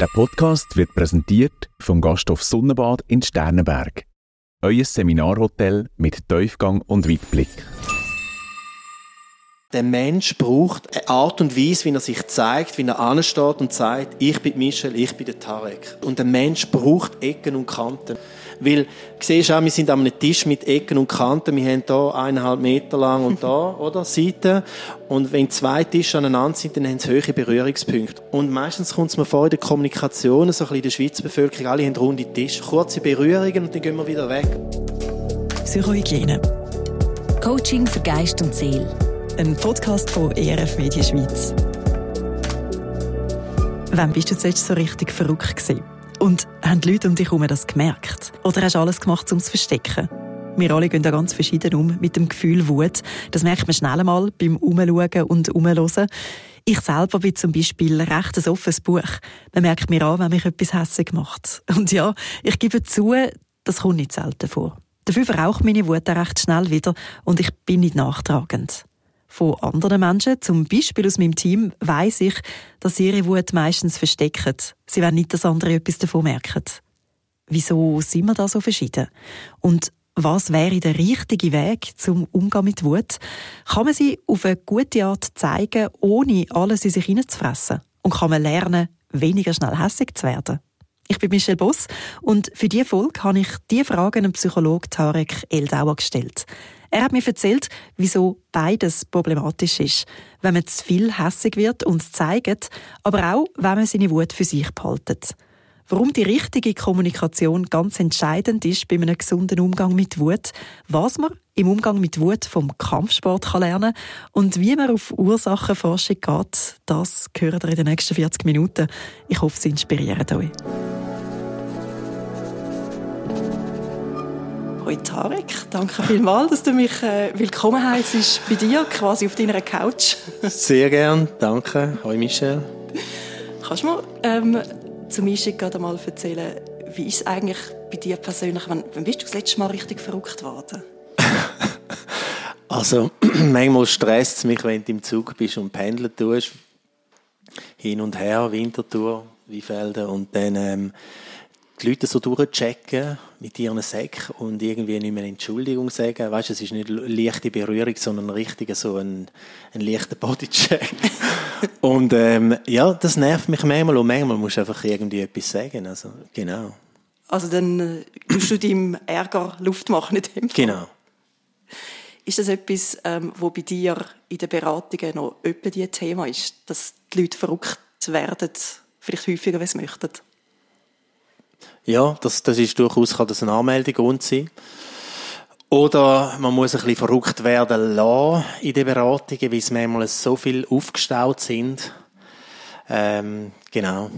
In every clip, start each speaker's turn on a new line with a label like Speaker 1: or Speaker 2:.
Speaker 1: Der Podcast wird präsentiert vom Gasthof Sonnenbad in Sternenberg. Euer Seminarhotel mit Tiefgang und Weitblick.
Speaker 2: Der Mensch braucht eine Art und Weise, wie er sich zeigt, wie er ansteht und sagt, ich bin Michel, ich bin der Tarek. Und der Mensch braucht Ecken und Kanten. Weil, siehst du auch, wir sind an einem Tisch mit Ecken und Kanten. Wir haben hier eineinhalb Meter lang und da, oder? Seiten. Und wenn zwei Tische aneinander sind, dann haben sie hohe Berührungspunkte. Und meistens kommt es mir vor in der Kommunikation, so ein bisschen in der Schweizer Bevölkerung, alle haben runde Tische, kurze Berührungen und dann gehen wir wieder weg.
Speaker 3: Psychohygiene.
Speaker 4: Coaching für Geist und Seele.
Speaker 3: Ein Podcast von ERF Media Schweiz. Wann bist du zuletzt so richtig verrückt gewesen? Und haben die Leute um dich herum das gemerkt? Oder hast du alles gemacht, um es zu verstecken? Wir alle gehen da ganz verschieden um mit dem Gefühl Wut. Das merkt man schnell einmal beim Umschauen und Umhören. Ich selber bin zum Beispiel recht ein offenes Buch. Man merkt mir an, wenn mich etwas hässlich macht. Und ja, ich gebe zu, das kommt nicht selten vor. Dafür verraucht meine Wut recht schnell wieder und ich bin nicht nachtragend. Von anderen Menschen, zum Beispiel aus meinem Team, weiß ich, dass sie ihre Wut meistens verstecken. Sie werden nicht, dass andere etwas davon merken. Wieso sind wir da so verschieden? Und was wäre der richtige Weg zum Umgehen mit Wut? Kann man sie auf eine gute Art zeigen, ohne alles in sich hineinzufressen? Und kann man lernen, weniger schnell hässig zu werden? Ich bin Michelle Boss und für diese Folge habe ich diese Fragen dem Psychologen Tarek Eldauer gestellt. Er hat mir erzählt, wieso beides problematisch ist. Wenn man zu viel hässig wird und es zeigt, aber auch, wenn man seine Wut für sich behaltet. Warum die richtige Kommunikation ganz entscheidend ist bei einem gesunden Umgang mit Wut, was man im Umgang mit Wut vom Kampfsport kann lernen und wie man auf Ursachenforschung geht, das hören ihr in den nächsten 40 Minuten. Ich hoffe, sie inspirieren euch. Hoi Tarek, danke vielmals, dass du mich äh, willkommen heißt bei dir, quasi auf deiner Couch.
Speaker 2: Sehr gern, danke. Hoi Michel.
Speaker 3: Kannst du mir ähm, zum Einstieg gerade mal erzählen, wie ist es eigentlich bei dir persönlich, wann, wann bist du das letzte Mal richtig verrückt worden?
Speaker 2: also, manchmal stresst es mich, wenn du im Zug bist und pendeln tust. Hin und her, Wintertour, Wiefelden und dann... Ähm, die Leute so durchchecken mit ihren Säcken und irgendwie nicht mehr Entschuldigung sagen. Weißt, es ist nicht eine leichte Berührung, sondern richtig so ein, ein leichter Bodycheck. und ähm, ja, das nervt mich manchmal und manchmal musst du einfach irgendwie etwas sagen. Also, genau.
Speaker 3: Also dann äh, musst du deinem Ärger Luft machen in dem
Speaker 2: Fall. Genau.
Speaker 3: Ist das etwas, ähm, wo bei dir in den Beratungen noch öppe ein Thema ist, dass die Leute verrückt werden, vielleicht häufiger, als sie möchten?
Speaker 2: Ja, das, das ist durchaus kann das ein Anmeldegrund sein. Oder man muss ein bisschen verrückt werden lassen in den Beratungen, weil es manchmal so viel aufgestaut sind. Ähm, genau.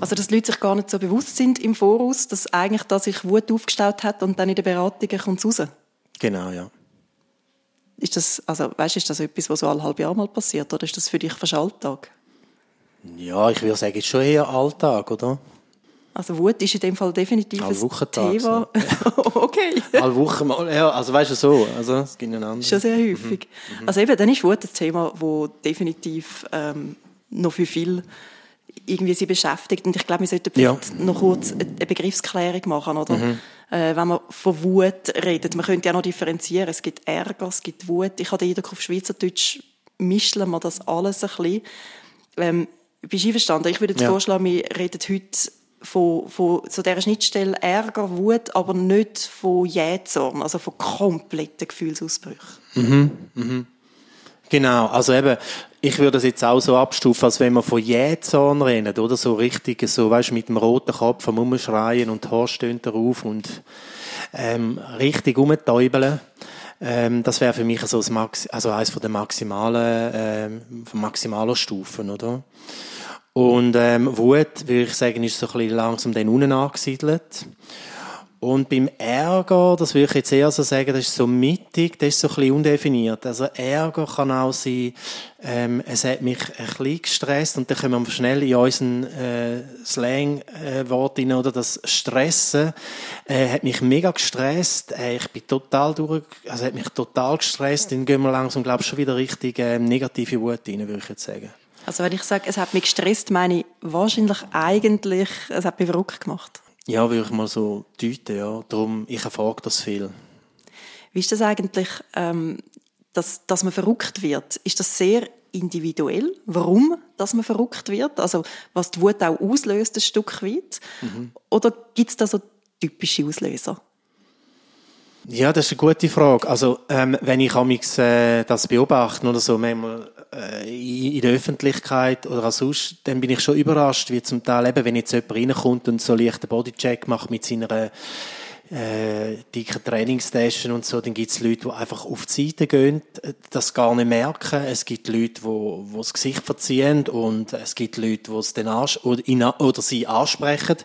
Speaker 3: Also, dass die Leute sich gar nicht so bewusst sind im Voraus, dass eigentlich da sich Wut aufgestaut hat und dann in den Beratungen kommt es raus?
Speaker 2: Genau, ja.
Speaker 3: Ist das, also, weißt, ist das etwas, was so alle halbe Jahr mal passiert, oder ist das für dich fast Alltag?
Speaker 2: Ja, ich würde sagen, es ist schon eher Alltag, oder?
Speaker 3: Also Wut ist in dem Fall definitiv
Speaker 2: ein Thema.
Speaker 3: Ja. okay.
Speaker 2: Alle Wochen mal, ja, also weißt du so, also es gibt einen anderen.
Speaker 3: Schon sehr häufig. Mhm. Also eben, dann ist Wut ein Thema, das definitiv ähm, noch für viel irgendwie sie beschäftigt. Und ich glaube, wir sollten ja. noch kurz eine Begriffsklärung machen, oder? Mhm. Äh, wenn man von Wut redet, man könnte ja noch differenzieren. Es gibt Ärger, es gibt Wut. Ich habe den Eindruck, auf Schweizerdeutsch mischen wir das alles ein bisschen. Ähm, bist du einverstanden? Ich würde jetzt ja. vorschlagen, wir reden heute von, von so dieser Schnittstelle Ärger, Wut, aber nicht von Jähzorn, also von kompletten Gefühlsausbrüchen.
Speaker 2: Mhm, mhm. Genau, also eben, ich würde das jetzt auch so abstufen, als wenn man von Jähzorn redet, oder so richtig, so, weißt, mit dem roten Kopf am Umschreien und die Haare stehen darauf und ähm, richtig umtäubeln. Ähm, das wäre für mich so das Max also eines von den maximalen, ähm, von Stufen, oder? Und ähm, Wut, würde ich sagen, ist so ein bisschen langsam dann unten angesiedelt. Und beim Ärger, das würde ich jetzt eher so sagen, das ist so mittig, das ist so ein bisschen undefiniert. Also Ärger kann auch sein, ähm, es hat mich ein bisschen gestresst und dann kommen wir schnell in unseren äh, Slang-Wort äh, oder das Stressen äh, hat mich mega gestresst. Äh, ich bin total durch, also hat mich total gestresst. Dann gehen wir langsam, glaube ich, schon wieder richtig äh, negative Wut rein, würde ich jetzt sagen.
Speaker 3: Also wenn ich sage, es hat mich gestresst, meine ich wahrscheinlich eigentlich, es hat mich verrückt gemacht.
Speaker 2: Ja, würde ich mal so deuten, ja. Darum, ich erfrage das viel.
Speaker 3: Wie ist das eigentlich, ähm, dass, dass man verrückt wird? Ist das sehr individuell, warum dass man verrückt wird? Also was die Wut auch auslöst, ein Stück weit? Mhm. Oder gibt es da so typische Auslöser?
Speaker 2: Ja, das ist eine gute Frage. Also, ähm, wenn ich amix, äh, das beobachte oder so, manchmal in der Öffentlichkeit oder auch sonst, dann bin ich schon überrascht, wie zum Teil eben, wenn jetzt jemand reinkommt und so leicht Bodycheck macht mit seiner äh, dicken Trainingstaschen und so, dann gibt es Leute, die einfach auf die Seite gehen, das gar nicht merken. Es gibt Leute, die, das Gesicht verziehen und es gibt Leute, die es dann oder, ihn, oder sie ansprechen.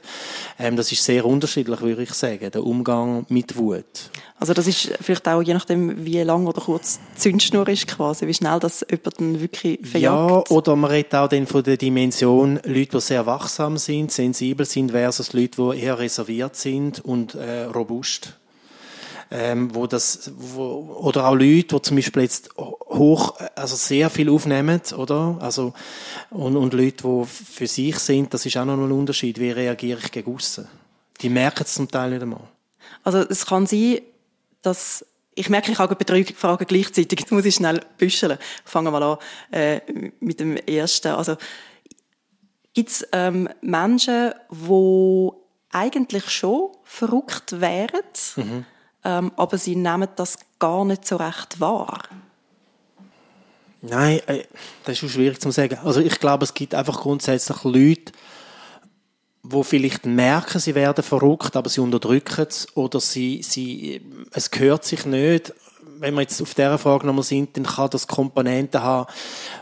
Speaker 2: Ähm, das ist sehr unterschiedlich, würde ich sagen, der Umgang mit Wut.
Speaker 3: Also das ist vielleicht auch je nachdem, wie lang oder kurz die Zündschnur ist quasi, wie schnell das jemand dann wirklich verjagt.
Speaker 2: Ja, oder man redet auch dann von der Dimension Leute, die sehr wachsam sind, sensibel sind, versus Leute, die eher reserviert sind und äh, robust. Ähm, wo das, wo, oder auch Leute, die zum Beispiel jetzt hoch, also sehr viel aufnehmen, oder? Also, und, und Leute, die für sich sind, das ist auch noch ein Unterschied. Wie reagiere ich gegen aussen? Die merken es zum Teil nicht einmal.
Speaker 3: Also, es kann sein, dass ich merke, ich habe drei Fragen gleichzeitig. Jetzt muss ich schnell büscheln. Fangen wir an äh, mit dem ersten. Also gibt es ähm, Menschen, die eigentlich schon verrückt wären, mhm. ähm, aber sie nehmen das gar nicht so recht wahr?
Speaker 2: Nein, äh, das ist schon schwierig zu sagen. Also ich glaube, es gibt einfach grundsätzlich Leute, wo vielleicht merken, sie werden verrückt, aber sie unterdrücken es oder sie, sie, es gehört sich nicht. Wenn wir jetzt auf dieser Frage nochmal sind, dann kann das Komponenten haben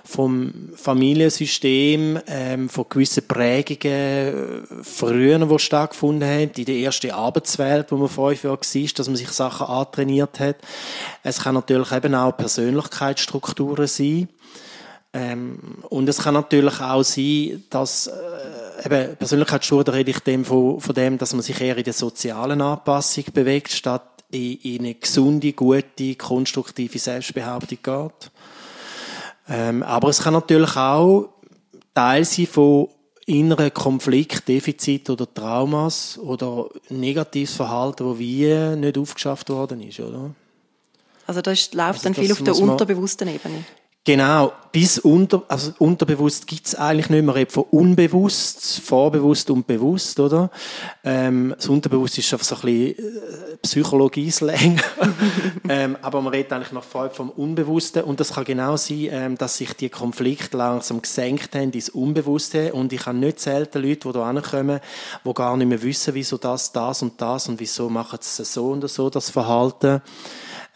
Speaker 2: vom Familiensystem, ähm, von gewissen Prägungen äh, früher, die stattgefunden haben, in der ersten Arbeitswelt, wo man fünf Jahre war, dass man sich Sachen antrainiert hat. Es kann natürlich eben auch Persönlichkeitsstrukturen sein. Ähm, und es kann natürlich auch sein, dass äh, eben Persönlichkeitsstudie da rede ich dem von, von dem, dass man sich eher in der sozialen Anpassung bewegt, statt in, in eine gesunde, gute, konstruktive Selbstbehauptung geht. Ähm, aber es kann natürlich auch Teil sein von inneren Konflikt, Defizit oder Traumas oder negatives Verhalten, das wie nicht aufgeschafft worden ist, oder?
Speaker 3: Also das läuft also dann viel auf der unterbewussten Ebene.
Speaker 2: Genau, bis unter, also unterbewusst gibt's eigentlich nicht mehr von unbewusst, vorbewusst und bewusst, oder? Ähm, das Unterbewusst ist einfach so ein bisschen äh, Psychologie-Slang. ähm, aber man redet eigentlich noch voll vom Unbewussten und das kann genau sein, ähm, dass sich die Konflikte langsam gesenkt haben ins Unbewusste und ich habe nicht selten Leute, die da ankommen, die gar nicht mehr wissen, wieso das, das und das und wieso machen sie so und so, das Verhalten,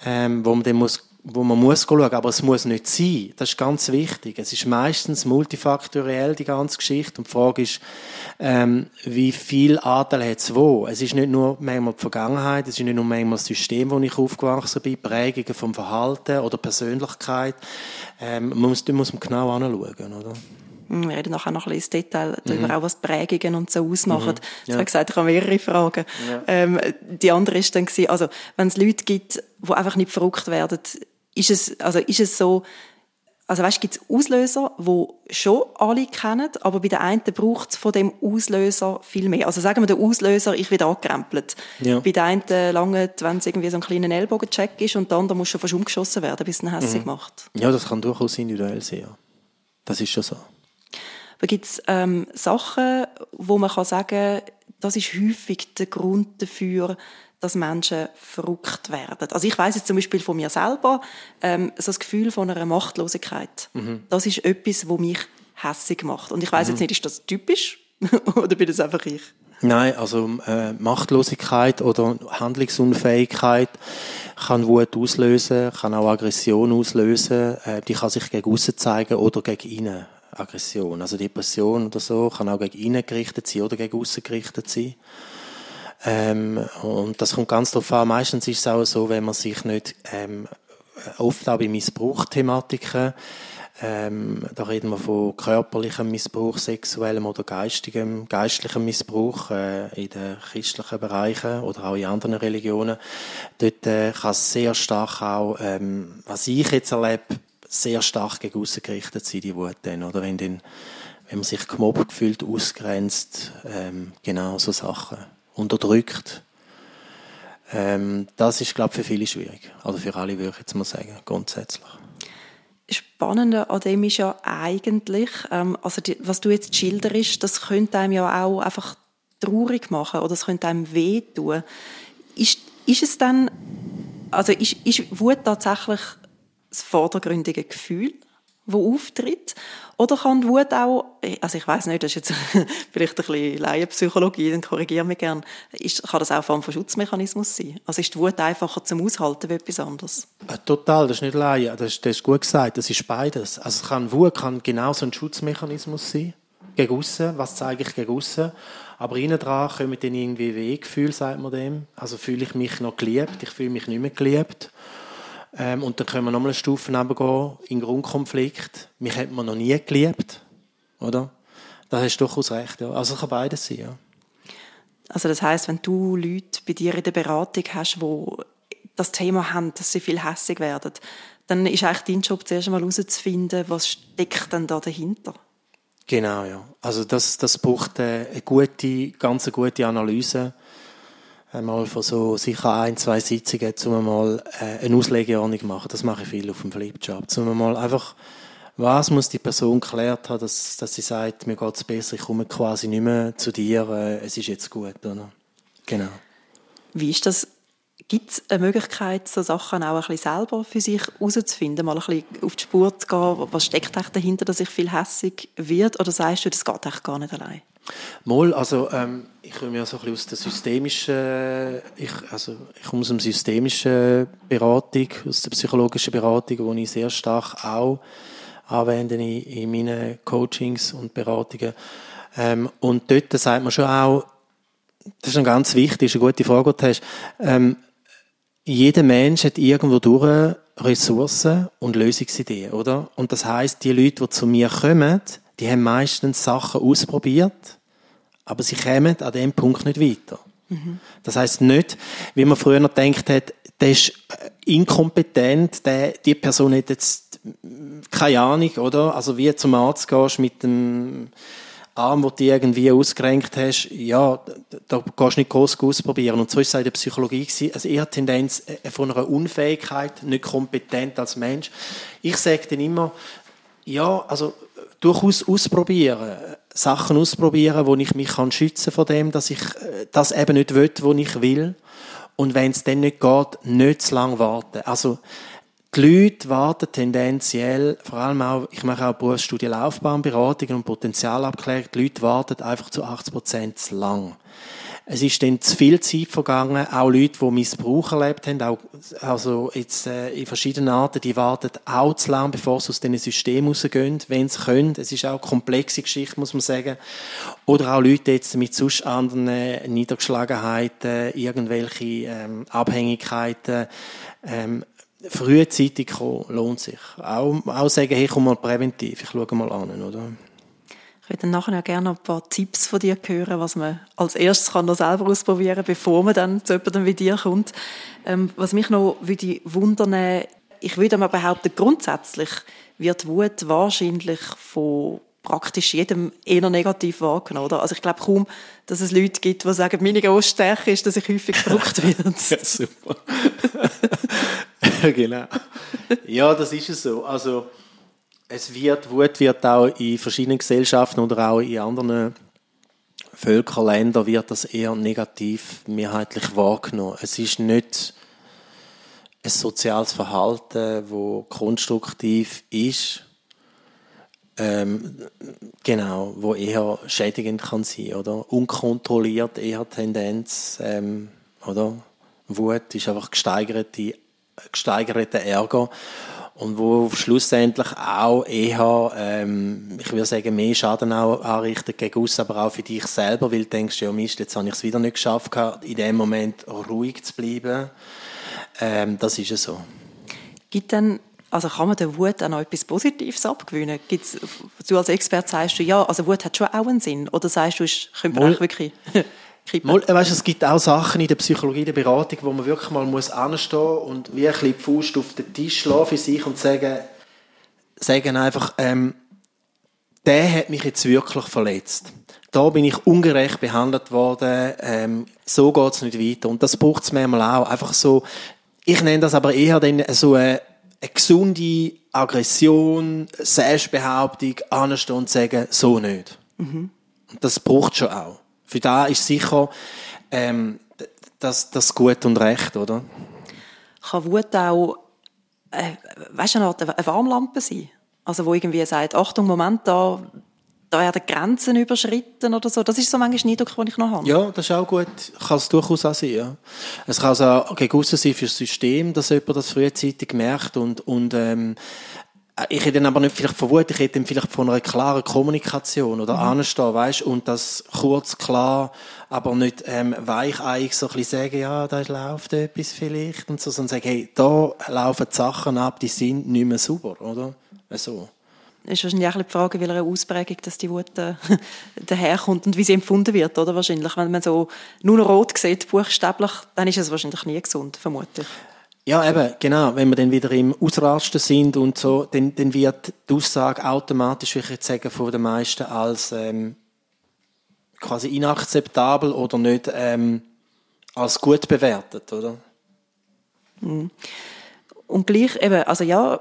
Speaker 2: ähm, wo man dann muss wo man muss schauen, aber es muss nicht sein. Das ist ganz wichtig. Es ist meistens multifaktoriell, die ganze Geschichte. Und die Frage ist, ähm, wie viel Anteil hat es wo? Es ist nicht nur manchmal die Vergangenheit, es ist nicht nur manchmal das System, wo ich aufgewachsen bin, Prägungen vom Verhalten oder Persönlichkeit. Ähm, man muss, da muss man genau anschauen, oder?
Speaker 3: Wir reden nachher noch ein bisschen ins Detail darüber, mhm. auch was Prägungen und so ausmachen. Mhm. Ja. Ich habe gesagt, ich habe mehrere Fragen. Ja. Ähm, die andere ist dann gewesen, also, wenn es Leute gibt, die einfach nicht verrückt werden, ist es, also ist es so, also weißt, gibt es Auslöser, wo schon alle kennen, aber bei den einen braucht es von dem Auslöser viel mehr. Also sagen wir der Auslöser, ich werde angekrempelt. Ja. Bei den einen lange, wenn es irgendwie so ein kleiner Ellbogencheck ist und der andere muss schon fast umgeschossen werden, bis es einen hässlich mhm. macht.
Speaker 2: Ja, das kann durchaus individuell sein. Ja. Das ist schon so.
Speaker 3: Aber gibt es ähm, Sachen, wo man kann sagen, das ist häufig der Grund dafür, dass Menschen verrückt werden. Also ich weiß jetzt zum Beispiel von mir selber, ähm, so das Gefühl von einer Machtlosigkeit. Mhm. Das ist etwas, wo mich hässig macht. Und ich weiß mhm. jetzt nicht, ist das typisch oder bin das einfach ich?
Speaker 2: Nein, also äh, Machtlosigkeit oder Handlungsunfähigkeit kann Wut auslösen, kann auch Aggression auslösen. Äh, die kann sich gegen außen zeigen oder gegen innen. Aggression, also Depression oder so, kann auch gegen innen gerichtet sein oder gegen außen gerichtet sein. Ähm, und das kommt ganz darauf an. Meistens ist es auch so, wenn man sich nicht, ähm, oft auch bei Missbrauchthematiken, ähm, da reden wir von körperlichem Missbrauch, sexuellem oder geistigem, geistlichem Missbrauch äh, in den christlichen Bereichen oder auch in anderen Religionen. Dort äh, kann es sehr stark auch, ähm, was ich jetzt erlebe, sehr stark gegen aussen gerichtet sein, die Wut dann, oder wenn, dann, wenn man sich gemobbt fühlt, ausgrenzt, ähm, genau so Sachen, unterdrückt. Ähm, das ist, glaube ich, für viele schwierig. Also für alle würde ich jetzt mal sagen, grundsätzlich.
Speaker 3: Spannende an dem ist ja eigentlich, ähm, also die, was du jetzt schilderst, das könnte einem ja auch einfach traurig machen oder es könnte einem wehtun. Ist, ist es dann, also ist, ist Wut tatsächlich das vordergründige Gefühl, wo auftritt? Oder kann die Wut auch, also ich weiß nicht, das ist jetzt vielleicht ein bisschen Laienpsychologie, dann korrigiere mich gerne, ist, kann das auch eine Form von Schutzmechanismus sein? Also ist die Wut einfacher zum Aushalten wie etwas anderes?
Speaker 2: Äh, total, das ist nicht Laien, das, das ist gut gesagt, das ist beides. Also kann, Wut kann genauso ein Schutzmechanismus sein, gegen aussen, was zeige ich gegen aussen, aber innen dran kommen dann irgendwie Wehgefühle, sagt man dem. Also fühle ich mich noch geliebt, ich fühle mich nicht mehr geliebt. Ähm, und dann können wir nochmal eine Stufe gehen in Grundkonflikt. Mich hat man noch nie geliebt, oder? Da hast du durchaus recht, ja. Also kann beides sein, ja.
Speaker 3: Also das heißt, wenn du Leute bei dir in der Beratung hast, wo das Thema haben, dass sie viel hässig werden, dann ist eigentlich dein Job zuerst einmal herauszufinden, was steckt denn da dahinter?
Speaker 2: Genau, ja. Also das, das braucht eine gute, ganz gute Analyse einmal von so sicher ein, zwei Sitzungen, um mal äh, eine Auslegeordnung machen. Das mache ich viel auf dem Flipchart. Um mal einfach, was muss die Person geklärt haben, dass, dass sie sagt, mir geht es besser, ich komme quasi nicht mehr zu dir, äh, es ist jetzt gut. Oder? Genau.
Speaker 3: Wie ist das? Gibt es eine Möglichkeit, so Sachen auch ein bisschen selber für sich herauszufinden, mal ein bisschen auf die Spur zu gehen? Was steckt dahinter, dass ich viel hässig wird? Oder sagst du, das geht eigentlich gar nicht allein?
Speaker 2: Mal, also ähm, ich komme ja so ein bisschen aus der systemischen, ich, also ich komme aus der systemischen Beratung, aus der psychologischen Beratung, wo ich sehr stark auch anwende in, in meinen Coachings und Beratungen. Ähm, und dort sagt man schon auch, das ist ein ganz wichtig, ist eine gute Frage, die du hast. Ähm, jeder Mensch hat irgendwo durch Ressourcen und Lösungsideen, oder? Und das heißt, die Leute, die zu mir kommen, die haben meistens Sachen ausprobiert, aber sie kommen an dem Punkt nicht weiter. Mhm. Das heißt nicht, wie man früher noch gedacht hat, der ist äh, inkompetent, der, die Person hat jetzt keine Ahnung, oder? Also wie zum Arzt gehst mit dem Arm, den du irgendwie ausgerenkt hast, ja, da gehst du nicht groß ausprobieren. Und so ist es in der Psychologie gewesen. Also eher Tendenz äh, von einer Unfähigkeit, nicht kompetent als Mensch. Ich sage dann immer, ja, also durchaus ausprobieren. Sachen ausprobieren, wo ich mich kann schützen von dem, dass ich äh, das eben nicht will, wo ich will. Und wenn es dann nicht geht, nicht zu lange warten. Also, die Leute warten tendenziell, vor allem auch, ich mache auch Berufsstudie Laufbahnberatung und Potenzialabklärung, die Leute warten einfach zu 80 Prozent zu lang. Es ist dann zu viel Zeit vergangen, auch Leute, die Missbrauch erlebt haben, auch, also jetzt äh, in verschiedenen Arten, die warten auch zu lange, bevor sie aus diesem System rausgehen, wenn sie können. Es ist auch eine komplexe Geschichte, muss man sagen. Oder auch Leute jetzt mit sonst anderen Niedergeschlagenheiten, irgendwelche ähm, Abhängigkeiten, ähm, frühzeitig kommen, lohnt sich. Auch, auch sagen, hey, komm mal präventiv, ich schaue mal an, oder?
Speaker 3: Ich würde nachher gerne ein paar Tipps von dir hören, was man als erstes kann noch selber ausprobieren kann, bevor man dann zu jemandem wie dir kommt. Ähm, was mich noch würde wundern, ich würde mal behaupten, grundsätzlich wird Wut wahrscheinlich von praktisch jedem eher negativ wahrgenommen, oder? Also ich glaube kaum, dass es Leute gibt, die sagen, meine grosse Stärke ist, dass ich häufig verrückt werde.
Speaker 2: ja, super. genau. Ja, das ist es so. Also, es wird, Wut wird auch in verschiedenen Gesellschaften oder auch in anderen Völkerländern wird das eher negativ mehrheitlich wahrgenommen. Es ist nicht ein soziales Verhalten, wo konstruktiv ist, ähm, genau, wo eher schädigend kann sein, oder? Unkontrolliert eher Tendenz, ähm, oder? Wut ist einfach gesteigerte, gesteigerter Ärger und wo schlussendlich auch eher, ähm, ich würde sagen, mehr Schaden auch anrichtet gegen uns, aber auch für dich selber, weil du denkst, ja Mist, jetzt habe ich es wieder nicht geschafft, in dem Moment ruhig zu bleiben. Ähm, das ist ja so.
Speaker 3: Gibt denn also kann man der Wut auch noch etwas Positives abgewinnen? Gibt's, du als Experte sagst du, ja, also Wut hat schon auch einen Sinn. Oder sagst du, es könnte man wirklich
Speaker 2: kippen? Mal, weißt, es gibt auch Sachen in der Psychologie, der Beratung, wo man wirklich mal muss anstehen und wie ein bisschen die Faust auf den Tisch schlagen für sich und sagen, sagen einfach, ähm, der hat mich jetzt wirklich verletzt. Da bin ich ungerecht behandelt worden, ähm, so geht's nicht weiter. Und das braucht's manchmal auch. Einfach so, ich nenne das aber eher dann so eine, eine gesunde Aggression, Selbstbehauptung, anstehen und sagen, so nicht. Mhm. Und das braucht schon auch. Für da ist sicher ähm, das, das gut und recht, oder?
Speaker 3: Kann Wut auch, äh, weißt eine, Art, eine Warmlampe sein? Also wo irgendwie sagt, Achtung, Moment, da, da werden Grenzen überschritten oder so. Das ist so manchmal ein Eindruck, den ich noch habe.
Speaker 2: Ja, das ist auch gut. Kann es durchaus auch sein. Ja. Es kann also auch gegen sein für das System, dass jemand das frühzeitig merkt und, und ähm, ich hätte aber nicht vielleicht von Wut, ich hätte vielleicht von einer klaren Kommunikation oder mhm. anstehen, weißt, und das kurz, klar, aber nicht ähm, weicheiig so ein bisschen sagen, ja, da läuft etwas vielleicht und so, sondern sagen, hey, da laufen die Sachen ab, die sind nicht mehr sauber, oder? So.
Speaker 3: ist wahrscheinlich auch die Frage, welcher Ausprägung dass die Wut äh, daherkommt und wie sie empfunden wird, oder? Wahrscheinlich, wenn man so nur noch rot sieht, buchstäblich, dann ist es wahrscheinlich nie gesund, vermutlich.
Speaker 2: Ja, eben, genau. Wenn wir dann wieder im Ausrasten sind und so, dann, dann wird die Aussage automatisch, wie ich jetzt sagen, von den meisten als ähm, quasi inakzeptabel oder nicht ähm, als gut bewertet, oder?
Speaker 3: Mhm. Und gleich eben, also ja,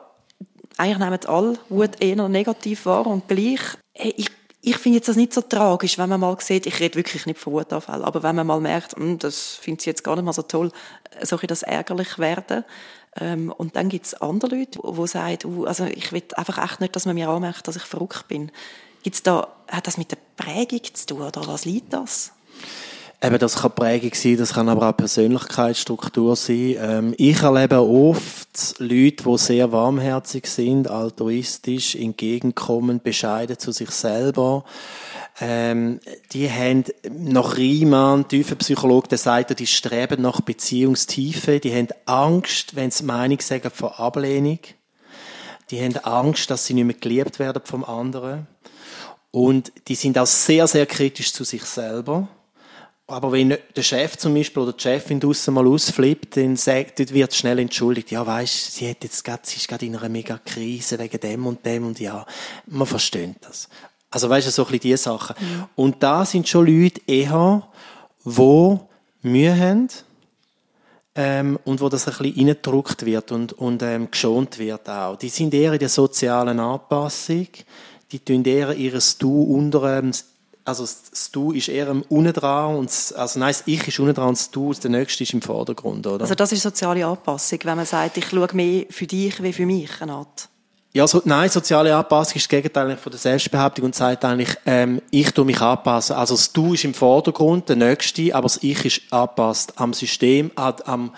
Speaker 3: eigentlich nehmen alle Wut eher negativ wahr und gleich, hey, ich, ich finde jetzt das nicht so tragisch, wenn man mal sieht, ich rede wirklich nicht von Wutanfällen, aber wenn man mal merkt, hm, das finde ich jetzt gar nicht mal so toll, soll ich das ärgerlich werden. Ähm, und dann gibt es andere Leute, die, die sagen, uh, also ich will einfach echt nicht, dass man mir anmerkt, dass ich verrückt bin. Gibt's da, hat das mit der Prägung zu tun oder was liegt das?
Speaker 2: Eben, das kann Prägung sein, das kann aber auch Persönlichkeitsstruktur sein. Ähm, ich erlebe oft Leute, die sehr warmherzig sind, altruistisch, entgegenkommend, bescheiden zu sich selber. Ähm, die haben nach Riemann, tiefer Psychologe, der sagt, die streben nach Beziehungstiefe, die haben Angst, wenn sie Meinung sagen, vor Ablehnung. Die haben Angst, dass sie nicht mehr geliebt werden vom anderen. Und die sind auch sehr, sehr kritisch zu sich selber aber wenn der Chef zum Beispiel oder die Chefin draussen mal ausflippt, dann sagt, dort wird schnell entschuldigt, ja, weisst, sie hat jetzt grad, sie ist gerade in einer mega Krise wegen dem und dem und ja, man versteht das. Also weisst du, so ein bisschen diese Sachen. Mhm. Und da sind schon Leute eher, wo Mühe haben, ähm, und wo das ein bisschen reingedruckt wird und, und ähm, geschont wird auch. Die sind eher in der sozialen Anpassung, die tun eher ihres Du unter ähm, also das Du ist eher unten dran und das, also nein, das Ich ist unten dran und das Du, der Nächste ist im Vordergrund, oder?
Speaker 3: Also das ist soziale Anpassung, wenn man sagt, ich schaue mehr für dich wie für mich, eine Art.
Speaker 2: Ja, so, nein, soziale Anpassung ist das Gegenteil von der Selbstbehauptung und sagt eigentlich, ähm, ich tue mich anpassen. Also das Du ist im Vordergrund, der Nächste, aber das Ich ist angepasst am System, an, am,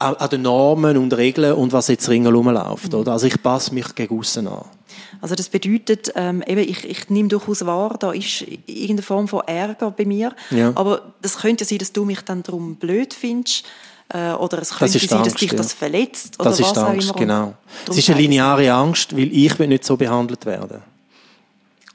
Speaker 2: an den Normen und Regeln und was jetzt ringsherum läuft. Mhm. Oder? Also ich passe mich gegen außen an.
Speaker 3: Also das bedeutet, ähm, eben, ich, ich nehme durchaus wahr, da ist irgendeine Form von Ärger bei mir. Ja. Aber das könnte ja sein, dass du mich dann darum blöd findest. Äh, oder es könnte sein, Angst, dass dich ja. das verletzt. Oder
Speaker 2: das ist
Speaker 3: was
Speaker 2: Angst, genau. Es ist eine lineare Angst, weil ich will nicht so behandelt werden.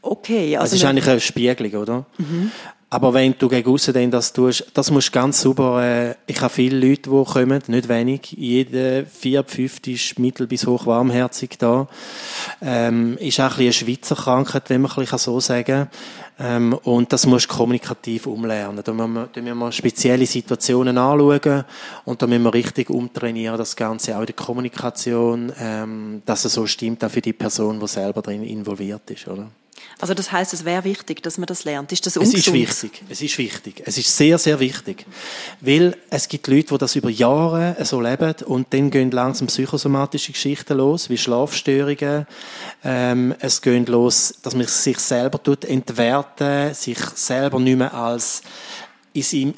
Speaker 3: Okay.
Speaker 2: Also es ist eigentlich eine Spiegelung, oder? Mhm. Aber wenn du gegen aussen dann das tust, das musst du ganz sauber, äh, ich habe viele Leute, die kommen, nicht wenig, jeder vier, fünfte ist mittel- bis hoch warmherzig da. Ähm, ist auch ein eine Schweizer Krankheit, wenn man so sagen kann. Ähm, und das musst du kommunikativ umlernen. Da müssen wir, wir spezielle Situationen anschauen und da müssen wir richtig umtrainieren, das Ganze auch in der Kommunikation, ähm, dass es so stimmt, auch für die Person, die selber drin involviert ist, oder?
Speaker 3: Also das heißt, es wäre wichtig, dass man das lernt. Ist das
Speaker 2: ungesund? Es ist wichtig. Es ist wichtig. Es ist sehr, sehr wichtig. Weil es gibt Leute, die das über Jahre so leben und dann gehen langsam psychosomatische Geschichten los, wie Schlafstörungen. Ähm, es gehen los, dass man sich selber tut entwerten, sich selber nicht mehr als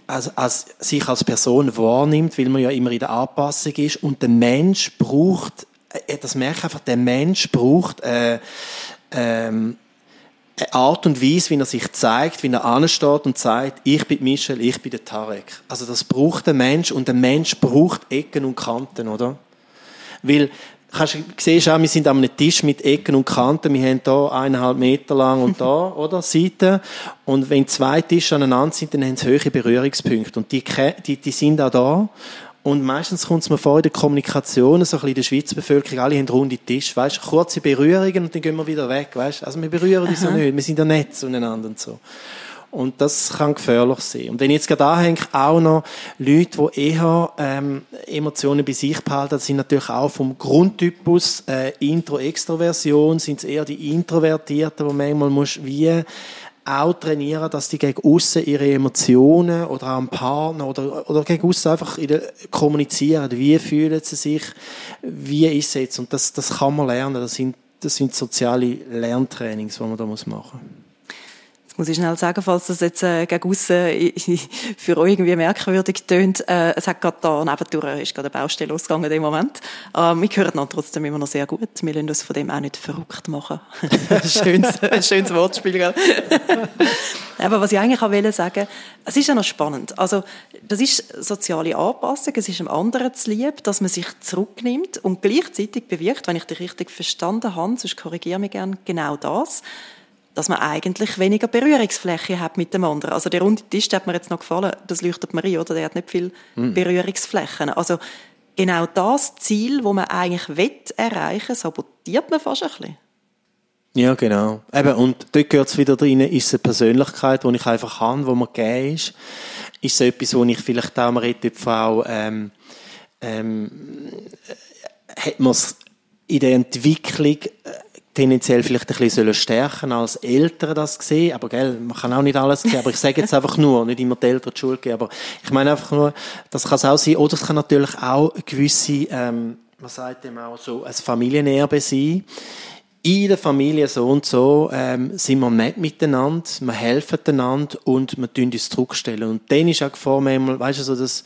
Speaker 2: als, als, sich als Person wahrnimmt, weil man ja immer in der Anpassung ist. Und der Mensch braucht, äh, das merke ich einfach, der Mensch braucht äh, ähm, Art und Weise, wie er sich zeigt, wie er ansteht und sagt, ich bin Michel, ich bin der Tarek. Also das braucht der Mensch und der Mensch braucht Ecken und Kanten, oder? Weil, kannst, du siehst auch, wir sind an einem Tisch mit Ecken und Kanten, wir haben hier eineinhalb Meter lang und da, oder? Seiten. Und wenn zwei Tische aneinander sind, dann haben sie hohe Berührungspunkte. Und die, die, die sind auch da. Und meistens kommt es mir vor in der Kommunikation, so ein bisschen in der Schweizer Bevölkerung, alle haben runde Tisch, weißt, kurze Berührungen und dann gehen wir wieder weg, weißt. Also wir berühren uns ja nicht, wir sind ja nett zueinander und so. Und das kann gefährlich sein. Und wenn ich jetzt gerade anhänge, auch noch Leute, die eher ähm, Emotionen bei sich behalten, das sind natürlich auch vom Grundtypus äh, Intro-Extroversion, sind es eher die Introvertierten, wo manchmal muss wie auch trainieren, dass die gegen außen ihre Emotionen oder auch am Partner oder, oder gegen außen einfach in der, kommunizieren. Wie fühlen sie sich? Wie ist es jetzt? Und das, das kann man lernen. Das sind, das sind soziale Lerntrainings, die man da machen muss
Speaker 3: muss ich schnell sagen, falls das jetzt äh, gegen aussen für euch irgendwie merkwürdig tönt, äh, es hat gerade da nebendurch ist gerade eine Baustelle losgegangen dem Moment. Äh, wir hören dann trotzdem immer noch sehr gut. Wir lassen uns von dem auch nicht verrückt machen. schönes, schönes Wortspiel, gell? Aber was ich eigentlich auch wollte sagen, es ist ja noch spannend. Also, das ist soziale Anpassung, es ist einem anderen zu lieb, dass man sich zurücknimmt und gleichzeitig bewirkt, wenn ich dich richtig verstanden habe, sonst korrigiere mich gerne, genau das, dass man eigentlich weniger Berührungsfläche hat mit dem anderen. Also der runde Tisch, der hat mir jetzt noch gefallen, das leuchtet mir ein, oder? Der hat nicht viel mhm. Berührungsflächen. Also genau das Ziel, wo man eigentlich will erreichen, sabotiert man fast ein bisschen.
Speaker 2: Ja, genau. Eben, und dort gehört es wieder rein, ist es eine Persönlichkeit, die ich einfach habe, wo man gegeben ist. Ist es etwas, wo ich vielleicht auch, man redet Frau, ähm, ähm, hat man es in der Entwicklung äh, tendenziell vielleicht ein bisschen stärken als Eltern das sehen, aber gell, man kann auch nicht alles sehen, aber ich sage jetzt einfach nur, nicht immer die Eltern die Schuld geben, aber ich meine einfach nur, das kann es auch sein, oder es kann natürlich auch gewisse, ähm, man sagt dem auch so, ein Familienerbe sein, in der Familie so und so ähm, sind wir nett miteinander, wir helfen einander und wir tun uns zurückstellen. Und dann ist auch Gefahr manchmal, weißt du, so das,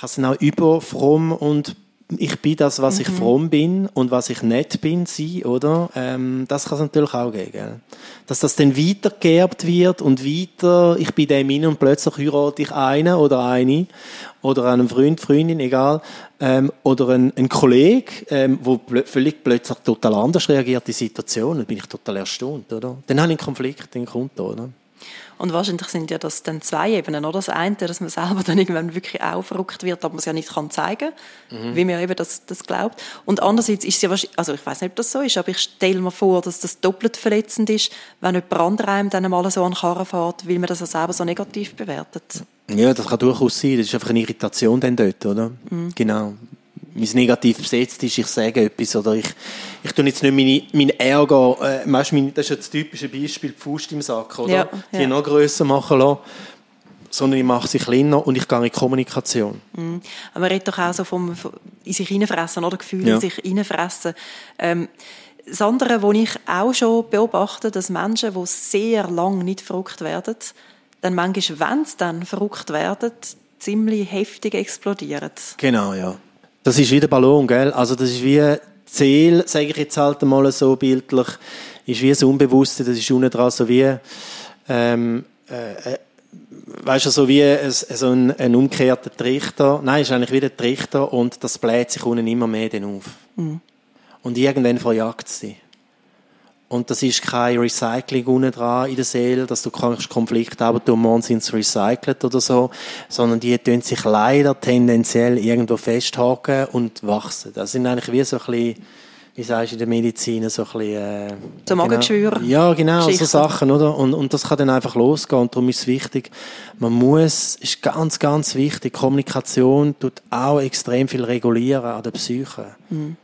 Speaker 2: kann es auch überfromm und ich bin das, was mhm. ich fromm bin und was ich nett bin, sie, oder? Ähm, das kann es natürlich auch geben. Gell? Dass das dann weitergeerbt wird und weiter, ich bin dem in und plötzlich heirate ich einen oder eine oder einen Freund, Freundin, egal, ähm, oder ein, ein Kollege, ähm, wo pl völlig plötzlich total anders reagiert in die Situation, dann bin ich total erstaunt, oder? Dann habe ich einen Konflikt, den kommt, oder?
Speaker 3: Und wahrscheinlich sind ja das dann zwei Ebenen, oder? Das eine, dass man selber dann irgendwann wirklich auch verrückt wird, aber man es ja nicht kann zeigen, mhm. wie man eben das, das glaubt. Und andererseits ist es ja wahrscheinlich, also ich weiß nicht, ob das so ist, aber ich stelle mir vor, dass das doppelt verletzend ist, wenn jemand anderes einem dann mal so an den Karren fährt, weil man das ja selber so negativ bewertet.
Speaker 2: Ja, das kann durchaus sein. Das ist einfach eine Irritation dann dort, oder? Mhm. Genau mein negativ besetzt ist, ich sage etwas oder ich, ich tue jetzt nicht meine, mein Ärger, äh, weißt, mein, das ist ja das typische Beispiel, die Faust im Sack, oder? Ja, die ja. noch grösser machen lassen, sondern ich mache sie kleiner und ich gehe in Kommunikation.
Speaker 3: Mhm. Aber man redet doch auch so vom, vom in sich reinfressen, oder? Gefühle ja. in sich reinfressen. Ähm, das andere, was ich auch schon beobachte, dass Menschen, die sehr lange nicht verrückt werden, dann manchmal, wenn sie dann verrückt werden, ziemlich heftig explodieren.
Speaker 2: Genau, ja. Das ist wie der Ballon, gell? Also das ist wie Ziel, sage ich jetzt halt mal so bildlich, ist wie das Unbewusste, das ist unten dran so wie, ähm, äh, äh weißt du, so wie ein, so ein, ein umgekehrter Trichter. Nein, ist eigentlich wie der Trichter und das bläht sich unten immer mehr auf. Mhm. Und irgendwann verjagt es dich. Und das ist kein Recycling unten dran in der Seele, dass du Konflikte aber du morgen sind recycelt oder so, sondern die tun sich leider tendenziell irgendwo festhaken und wachsen. Das sind eigentlich wie so ein bisschen, wie sagst du in der Medizin, so ein bisschen... Äh,
Speaker 3: so Magengeschwür.
Speaker 2: Genau, ja, genau, so Sachen, oder? Und, und das kann dann einfach losgehen und darum ist es wichtig, man muss, ist ganz, ganz wichtig, Kommunikation tut auch extrem viel regulieren an der Psyche. Mhm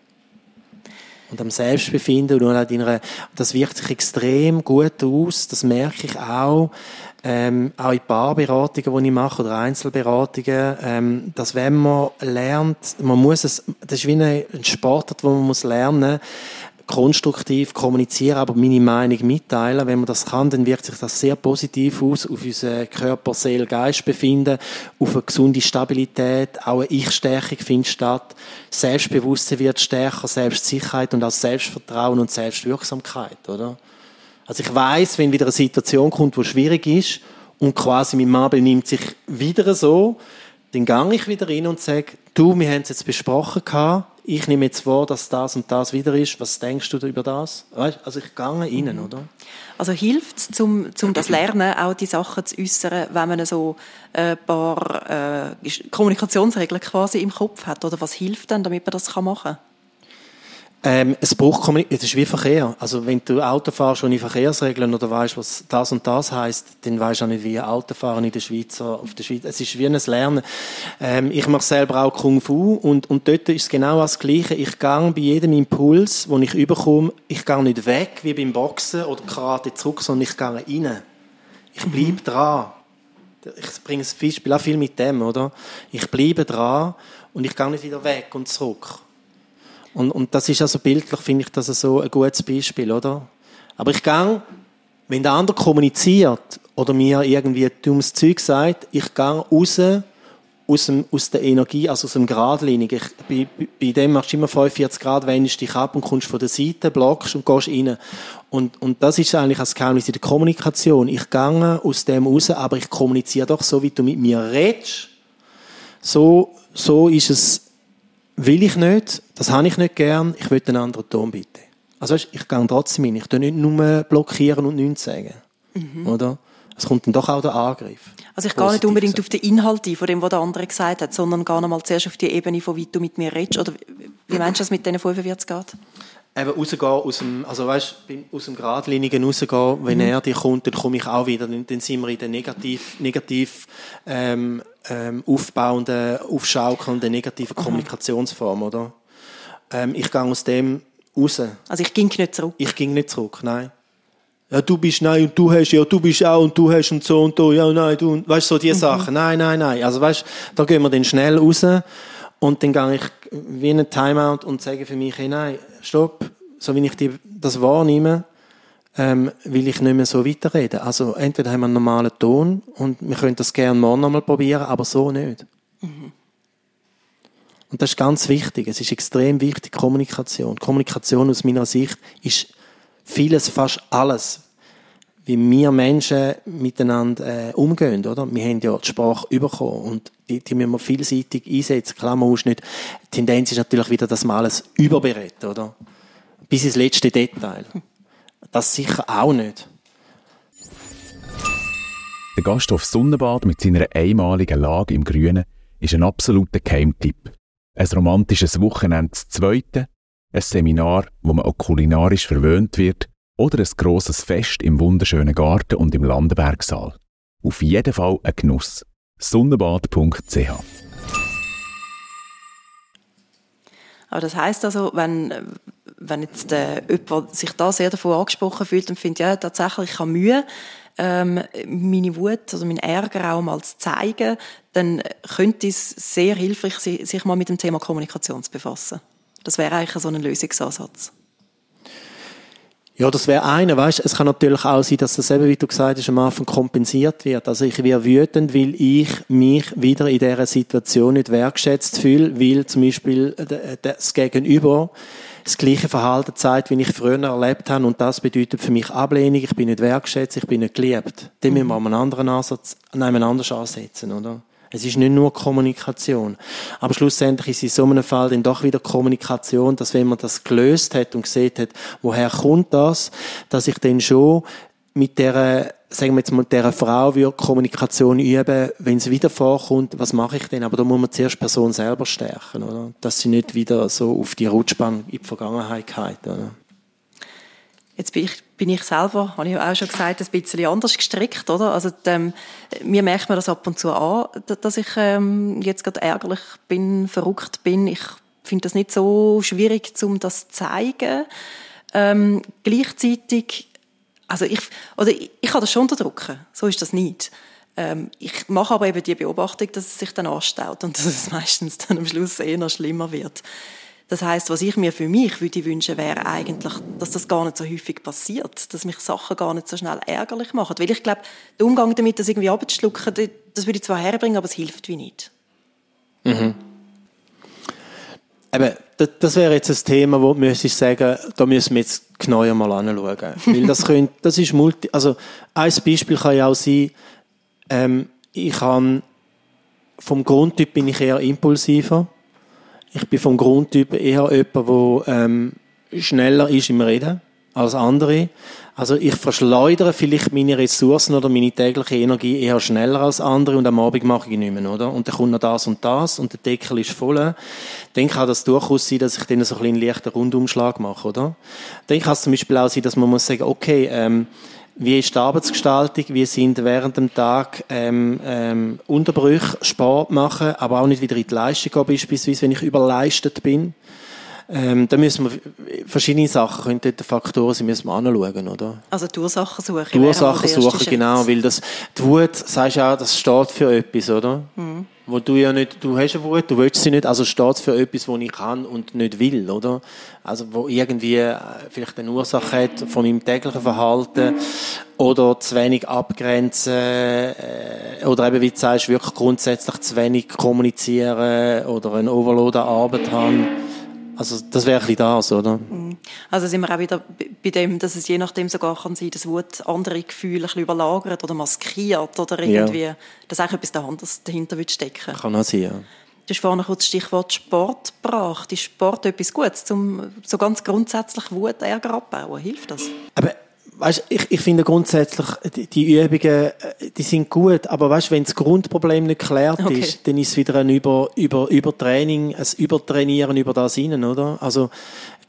Speaker 2: und am Selbstbefinden. Und halt in einer, das wirkt sich extrem gut aus, das merke ich auch, ähm, auch in Paarberatungen, die ich mache, oder Einzelberatungen, ähm, dass wenn man lernt, man muss es, das ist wie ein Sport, wo man muss lernen, konstruktiv kommunizieren, aber meine Meinung mitteilen. Wenn man das kann, dann wirkt sich das sehr positiv aus auf unser Körper, Seele, Geist befinden, auf eine gesunde Stabilität, auch eine Ich-Stärkung findet statt. Selbstbewusstsein wird stärker, Selbstsicherheit und auch Selbstvertrauen und Selbstwirksamkeit, oder? Also ich weiß, wenn wieder eine Situation kommt, wo schwierig ist und quasi mein Mann benimmt sich wieder so, dann gehe ich wieder rein und sage, du, wir haben es jetzt besprochen gehabt, ich nehme jetzt vor, dass das und das wieder ist. Was denkst du über das? Also ich gehe rein, mhm. oder?
Speaker 3: Also hilft es, zum, zum das Lernen, auch die Sachen zu äußern, wenn man so ein paar äh, Kommunikationsregeln quasi im Kopf hat? Oder was hilft denn, damit man das machen kann?
Speaker 2: Ähm, es braucht Kommunikation, es ist wie Verkehr. Also wenn du Auto fährst ohne Verkehrsregeln oder weißt, was das und das heißt, dann weißt du auch nicht, wie Autofahren in der Schweiz, auf der Schweiz. Es ist wie ein Lernen. Ähm, ich mache selber auch Kung Fu und, und dort ist es genau das Gleiche. Ich gehe bei jedem Impuls, den ich überkomme, ich gehe nicht weg, wie beim Boxen oder Karate zurück, sondern ich gehe rein. Ich bleibe mhm. dran. Ich bringe ein Beispiel auch viel mit dem, oder? Ich bleibe dran und ich gehe nicht wieder weg und zurück. Und, und das ist also bildlich, finde ich das so ein gutes Beispiel, oder? Aber ich gehe, wenn der andere kommuniziert oder mir irgendwie dummes Zeug sagt, ich gehe raus aus, dem, aus der Energie, also aus dem Gradlinig. Ich, bei, bei dem machst du immer 45 Grad, wendest dich ab und kommst von der Seite, blockst und gehst rein. Und, und das ist eigentlich das Geheimnis in der Kommunikation. Ich gehe aus dem raus, aber ich kommuniziere doch so, wie du mit mir redest. So, so ist es will ich nicht, das habe ich nicht gern, ich will einen anderen Ton bitte. Also weißt, ich gehe trotzdem hin, ich tue nicht nur blockieren und nichts sagen. Mhm. Oder? Es kommt dann doch auch der Angriff.
Speaker 3: Also ich gehe nicht unbedingt sein. auf den Inhalt ein, von dem, was der andere gesagt hat, sondern gehe mal zuerst auf die Ebene, von wie du mit mir redest. Oder wie meinst du das mit diesen 45 Grad?
Speaker 2: Eben rausgehen aus dem, also weißt, aus dem Gradlinigen rausgehen, wenn mhm. er dich kommt, dann komme ich auch wieder, dann sind wir in der negativ, negativ ähm, ähm, aufbauenden, aufschaukelnden negativen. Kommunikationsform, oder? Ähm, ich gehe aus dem raus.
Speaker 3: Also ich ging nicht zurück?
Speaker 2: Ich ging nicht zurück, nein. Ja, du bist, nein, und du hast, ja, du bist auch, und du hast, und so, und du, ja, nein, du, weißt so die mhm. Sachen. Nein, nein, nein. Also weißt, da gehen wir dann schnell raus, und dann gehe ich wie ein Timeout und sage für mich, hey, nein, stopp, so wie ich die, das wahrnehme, ähm, will ich nicht mehr so weiterreden. Also entweder haben wir einen normalen Ton und wir können das gerne morgen nochmal probieren, aber so nicht. Mhm. Und das ist ganz wichtig. Es ist extrem wichtig, Kommunikation. Kommunikation aus meiner Sicht ist vieles, fast alles, wie wir Menschen miteinander äh, umgehen, oder? Wir haben ja die Sprache bekommen und die, die müssen wir vielseitig einsetzen. Klammer aus nicht. Die Tendenz ist natürlich wieder, dass man alles überberät, oder? Bis ins letzte Detail. Das sicher auch nicht.
Speaker 1: Der Gasthof Sonnenbad mit seiner einmaligen Lage im Grünen ist ein absoluter Keimtipp. Ein romantisches Wochenende zu zweiten, ein Seminar, wo man auch kulinarisch verwöhnt wird oder ein grosses Fest im wunderschönen Garten und im Landenbergsaal. Auf jeden Fall ein Genuss. Sonnenbad.ch
Speaker 3: Aber das heißt also, wenn, wenn jetzt äh, jemand sich da sehr davon angesprochen fühlt und findet, ja, tatsächlich, ich habe Mühe, ähm, meine Wut, also meinen Ärger auch mal zu zeigen, dann könnte es sehr hilfreich sein, sich mal mit dem Thema Kommunikation zu befassen. Das wäre eigentlich so ein Lösungsansatz.
Speaker 2: Ja, das wäre einer, weißt Es kann natürlich auch sein, dass das eben, wie du gesagt hast, am Anfang kompensiert wird. Also ich wäre wütend, weil ich mich wieder in dieser Situation nicht wertschätzt fühle, weil zum Beispiel das Gegenüber das gleiche Verhalten zeigt, wie ich früher erlebt habe. Und das bedeutet für mich Ablehnung, ich bin nicht wertschätzt, ich bin nicht geliebt. Dem müssen wir einen anderen Ansatz, nein, anders ansetzen, oder? Es ist nicht nur Kommunikation. Aber schlussendlich ist in so einem Fall dann doch wieder Kommunikation, dass wenn man das gelöst hat und gesehen hat, woher kommt das, dass ich dann schon mit der, sagen wir jetzt mal, dieser Frau würde Kommunikation üben, wenn es wieder vorkommt, was mache ich denn? Aber da muss man zuerst die Person selber stärken, oder? Dass sie nicht wieder so auf die Rutschbahn in die Vergangenheit geht, oder?
Speaker 3: Jetzt bin ich, bin ich selber, habe ich auch schon gesagt, ein bisschen anders gestrickt, oder? Also, ähm, mir merkt man das ab und zu an, dass ich ähm, jetzt gerade ärgerlich bin, verrückt bin. Ich finde das nicht so schwierig, um das zu zeigen. Ähm, gleichzeitig, also ich, oder ich, ich kann das schon unterdrücken. So ist das nicht. Ähm, ich mache aber eben die Beobachtung, dass es sich dann anstaut und dass es meistens dann am Schluss eher noch schlimmer wird. Das heißt, was ich mir für mich würde wünschen, wäre eigentlich, dass das gar nicht so häufig passiert, dass mich Sachen gar nicht so schnell ärgerlich machen. Weil ich glaube, der Umgang damit, das irgendwie abzuschlucken, das würde ich zwar herbringen, aber es hilft wie nicht.
Speaker 2: Mhm. Eben, das, wäre jetzt ein Thema, wo müsste ich sagen, da müssen wir jetzt genauer mal anschauen. Weil das könnte, das ist multi, also ein Beispiel kann ja auch sein, ähm, ich kann, vom Grundtyp bin ich eher impulsiver Ich bin vom Grundtyp eher jemand, der ähm, schneller ist im Reden als andere. Also ich verschleudere vielleicht meine Ressourcen oder meine tägliche Energie eher schneller als andere und am Abend mache ich nicht mehr, oder? Und dann kommt noch das und das und der Deckel ist voll. Dann kann das durchaus sein, dass ich dann so ein einen leichten Rundumschlag mache, oder? Dann kann es zum Beispiel auch sein, dass man muss sagen, okay, ähm, wie ist die Arbeitsgestaltung, wie sind während dem Tag ähm, ähm, Unterbrüche, Sport machen, aber auch nicht wieder in die Leistung gehen, beispielsweise, wenn ich überleistet bin. Ähm, da müssen wir verschiedene Sachen, können dort Faktoren sein, müssen wir anschauen, oder?
Speaker 3: Also die Ursachen suchen.
Speaker 2: Die Ursachen suchen, genau, weil das, die Wut, sagst du auch, das steht für etwas, oder? Mhm. Wo du ja nicht, du hast eine Wut, du willst sie nicht, also steht für etwas, was ich kann und nicht will, oder? Also, wo irgendwie äh, vielleicht eine Ursache hat von meinem täglichen Verhalten oder zu wenig abgrenzen, äh, oder eben, wie du sagst, wirklich grundsätzlich zu wenig kommunizieren oder einen Overload an Arbeit haben. Also das wäre ein das, oder? Mhm.
Speaker 3: Also sind wir auch wieder bei dem, dass es je nachdem sogar kann sein, dass Wut andere Gefühle ein bisschen überlagert oder maskiert oder irgendwie, ja. dass auch etwas anderes dahinter stecken
Speaker 2: Kann auch sein, ja.
Speaker 3: Du hast vorhin kurz das Stichwort Sport gebracht. Ist Sport etwas Gutes, um so ganz grundsätzlich Wut, Ärger abbauen? Hilft das?
Speaker 2: Aber weißt, ich, ich finde grundsätzlich, die, die, Übungen, äh, die sind gut, aber weißt, wenn das Grundproblem nicht geklärt okay. ist, dann ist es wieder ein Über, Über, Übertraining, ein Übertrainieren über das hinein, oder? Also,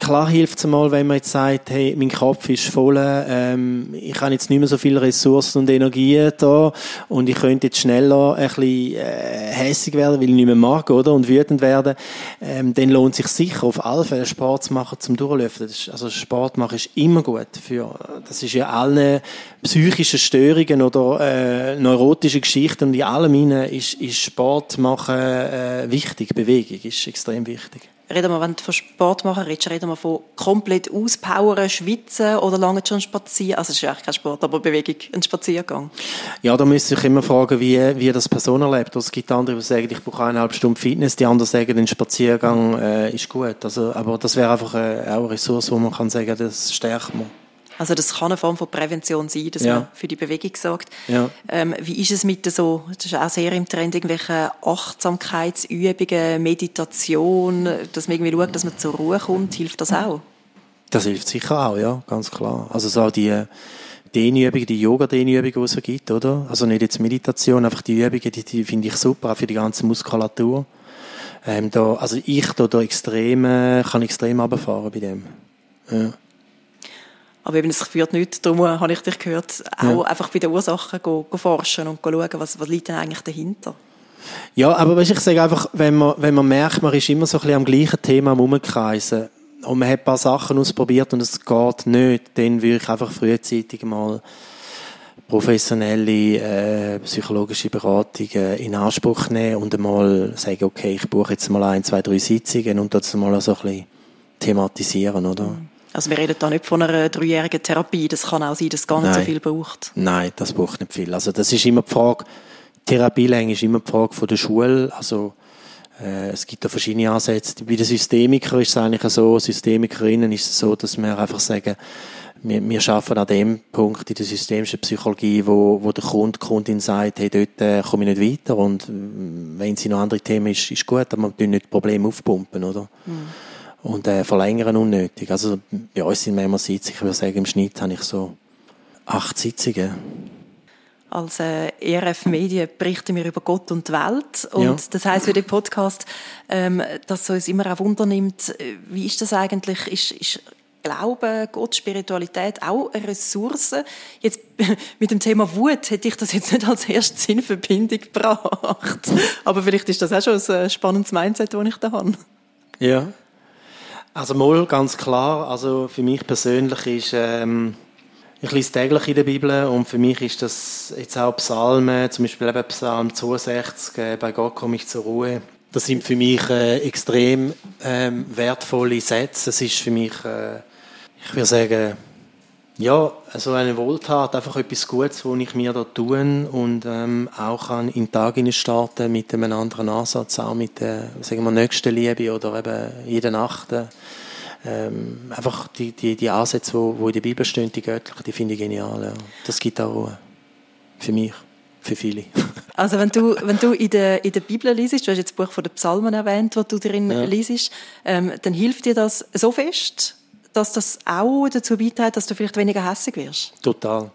Speaker 2: Klar hilft es mal, wenn man jetzt sagt, hey, mein Kopf ist voll, ähm, ich habe jetzt nicht mehr so viele Ressourcen und Energien da und ich könnte jetzt schneller ein bisschen äh, hässig werden, weil ich nicht mehr mag, oder? Und wütend werden. Ähm, dann lohnt sich sicher auf alle Fälle Sport zu machen zum Durchlüften. also Sport machen ist immer gut für, das ist ja alle psychischen Störungen oder äh, neurotische Geschichten und in allem ist, ist Sport machen äh, wichtig, Bewegung ist extrem wichtig
Speaker 3: reden wir, wenn du von Sport machen redest, reden wir von komplett auspowern, schwitzen oder lange schon spazieren. Also es ist eigentlich kein Sport, aber Bewegung, ein Spaziergang.
Speaker 2: Ja, da müsste ich immer fragen, wie, wie das Person erlebt. Also es gibt andere, die sagen, ich brauche eineinhalb Stunden Fitness, die anderen sagen, ein Spaziergang äh, ist gut. Also, aber das wäre einfach äh, auch eine Ressource, wo man kann sagen, das stärkt man.
Speaker 3: Also das kann eine Form von Prävention sein, dass
Speaker 2: ja.
Speaker 3: man für die Bewegung sorgt.
Speaker 2: Ja.
Speaker 3: Ähm, wie ist es mit so, das ist auch sehr im Trend, irgendwelche Achtsamkeitsübungen, Meditation, dass man irgendwie schaut, dass man zur Ruhe kommt, hilft das auch?
Speaker 2: Das hilft sicher auch, ja, ganz klar. Also so die Dehnübungen, die Yoga-Dehnübungen, die es so gibt, oder? Also nicht jetzt Meditation, einfach die Übungen, die, die finde ich super, auch für die ganze Muskulatur. Ähm, da, also ich da, da extrem, äh, kann extrem runterfahren bei dem. Ja.
Speaker 3: Aber eben, es führt nichts. Darum habe ich dich gehört, auch ja. einfach bei den Ursachen go, go forschen und go schauen, was, was liegt denn eigentlich dahinter.
Speaker 2: Ja, aber weißt, ich sage einfach, wenn man, wenn man merkt, man ist immer so ein bisschen am gleichen Thema rumkreisen und man hat ein paar Sachen ausprobiert und es geht nicht, dann würde ich einfach frühzeitig mal professionelle äh, psychologische Beratungen in Anspruch nehmen und einmal sagen, okay, ich buche jetzt mal ein, zwei, drei Sitzungen und das mal so ein bisschen thematisieren, oder? Mhm.
Speaker 3: Also wir reden da nicht von einer dreijährigen Therapie. Das kann auch sein, dass es gar nicht Nein. so viel braucht.
Speaker 2: Nein, das braucht nicht viel. Also das ist immer die Frage, Therapielänge ist immer die Frage von der Schule. Also äh, es gibt da verschiedene Ansätze. Bei den Systemikern ist es eigentlich so, Systemikerinnen ist es so, dass wir einfach sagen, wir, wir schaffen an dem Punkt in der systemischen Psychologie, wo, wo der Kunde, die Kundin sagt, hey, dort äh, komme ich nicht weiter und äh, wenn sie noch andere Themen ist, ist gut, aber wir nicht Probleme aufpumpen, oder? Mhm und äh, verlängern unnötig. Also bei uns sind manchmal Sitzungen, ich würde sagen, im Schnitt habe ich so acht Sitzungen.
Speaker 3: Als äh, ERF Medien berichten wir über Gott und die Welt. Und ja. das heißt für den Podcast, ähm, dass es uns immer auch Wunder nimmt, äh, wie ist das eigentlich? Ist, ist Glaube, Gott, Spiritualität auch eine Ressource? Jetzt mit dem Thema Wut hätte ich das jetzt nicht als erstes in Verbindung gebracht. Aber vielleicht ist das auch schon ein spannendes Mindset, das ich da habe.
Speaker 2: Ja, also mal ganz klar, also für mich persönlich ist, ähm, ich lese täglich in der Bibel und für mich ist das jetzt auch Psalmen, zum Beispiel eben Psalm 62, äh, bei Gott komme ich zur Ruhe. Das sind für mich äh, extrem ähm, wertvolle Sätze. Es ist für mich, äh, ich würde sagen, ja, also eine Wohltat, einfach etwas Gutes, wo ich mir da tun und ähm, auch kann in den Tag starten mit einem anderen Ansatz, auch mit der, sagen wir, nächsten Liebe oder eben jede Nacht. Ähm, einfach die, die, die Ansätze, wo, wo in der Bibel stehen, die göttlichen, die finde ich genial. Ja. Das gibt auch Ruhe. Für mich, für viele.
Speaker 3: Also wenn du, wenn du in der, in der Bibel liest, du hast jetzt das Buch von den Psalmen erwähnt, wo du drin ja. liest, ähm, dann hilft dir das so fest, dass das auch dazu beiträgt, dass du vielleicht weniger hässig wirst?
Speaker 2: Total.